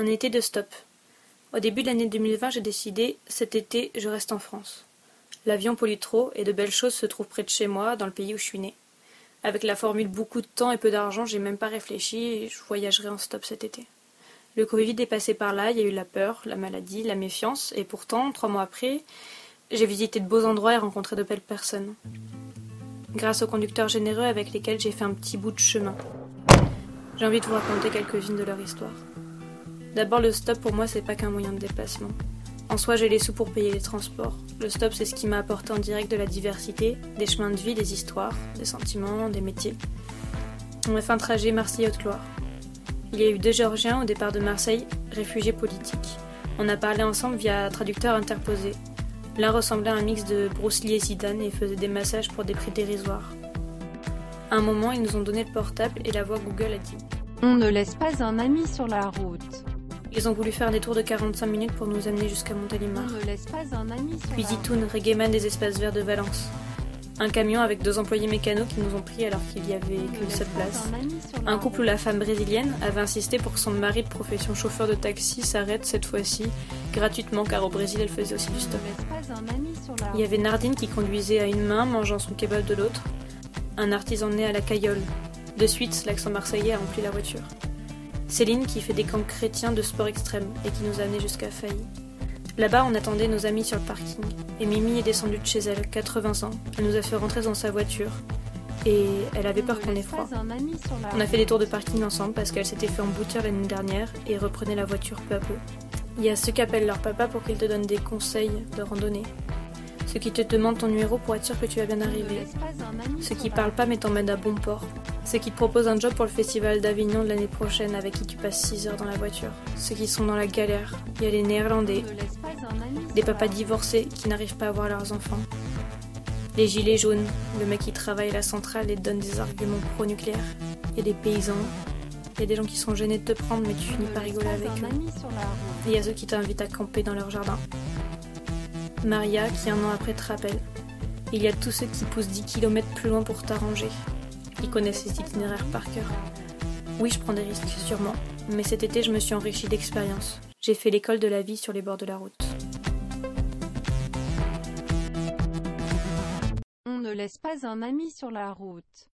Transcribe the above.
Un été de stop. Au début de l'année 2020, j'ai décidé, cet été, je reste en France. L'avion pollue trop et de belles choses se trouvent près de chez moi, dans le pays où je suis né. Avec la formule beaucoup de temps et peu d'argent, j'ai même pas réfléchi et je voyagerai en stop cet été. Le Covid est passé par là, il y a eu la peur, la maladie, la méfiance, et pourtant, trois mois après, j'ai visité de beaux endroits et rencontré de belles personnes. Grâce aux conducteurs généreux avec lesquels j'ai fait un petit bout de chemin. J'ai envie de vous raconter quelques-unes de leur histoire. D'abord, le stop pour moi, c'est pas qu'un moyen de déplacement. En soi, j'ai les sous pour payer les transports. Le stop, c'est ce qui m'a apporté en direct de la diversité, des chemins de vie, des histoires, des sentiments, des métiers. On a fait un trajet Marseille-Haute-Loire. Il y a eu deux Géorgiens au départ de Marseille, réfugiés politiques. On a parlé ensemble via traducteur interposé. L'un ressemblait à un mix de Bruce Lee et Zidane et faisait des massages pour des prix dérisoires. À un moment, ils nous ont donné le portable et la voix Google a dit On ne laisse pas un ami sur la route. Ils ont voulu faire des tours de 45 minutes pour nous amener jusqu'à Montélimar. On ne laisse pas un ami sur Puis la Zitoun, reggaeman des espaces verts de Valence. Un camion avec deux employés mécanos qui nous ont pris alors qu'il y avait qu'une seule place. un couple où la femme brésilienne avait insisté pour que son mari de profession chauffeur de taxi s'arrête cette fois-ci gratuitement car au Brésil elle faisait aussi du stop. Il y avait Nardine qui conduisait à une main mangeant son kebab de l'autre. Un artisan né à la caillole. De suite, l'accent marseillais a rempli la voiture. Céline qui fait des camps chrétiens de sport extrême et qui nous a amenés jusqu'à Failly. Là-bas, on attendait nos amis sur le parking. Et Mimi est descendue de chez elle, 80 ans. Elle nous a fait rentrer dans sa voiture. Et elle avait peur qu'on ait froid. On a fait des tours de parking ensemble parce qu'elle s'était fait emboutir l'année dernière et reprenait la voiture peu à peu. Il y a ceux qui appellent leur papa pour qu'il te donne des conseils de randonnée. Ceux qui te demandent ton numéro pour être sûr que tu vas bien arriver. Ceux qui parlent pas mais t'emmènent à bon port. Ceux qui te proposent un job pour le festival d'Avignon de l'année prochaine avec qui tu passes 6 heures dans la voiture. Ceux qui sont dans la galère. Il y a les néerlandais, des papas divorcés qui n'arrivent pas à voir leurs enfants. Les gilets jaunes, le mec qui travaille à la centrale et donne des arguments pro-nucléaires. Il y a des paysans, il y a des gens qui sont gênés de te prendre mais tu finis par rigoler avec eux. Et il y a ceux qui t'invitent à camper dans leur jardin. Maria qui un an après te rappelle. Il y a tous ceux qui poussent 10 km plus loin pour t'arranger. Ils connaissent ces itinéraires par cœur. Oui, je prends des risques, sûrement. Mais cet été, je me suis enrichie d'expérience. J'ai fait l'école de la vie sur les bords de la route. On ne laisse pas un ami sur la route.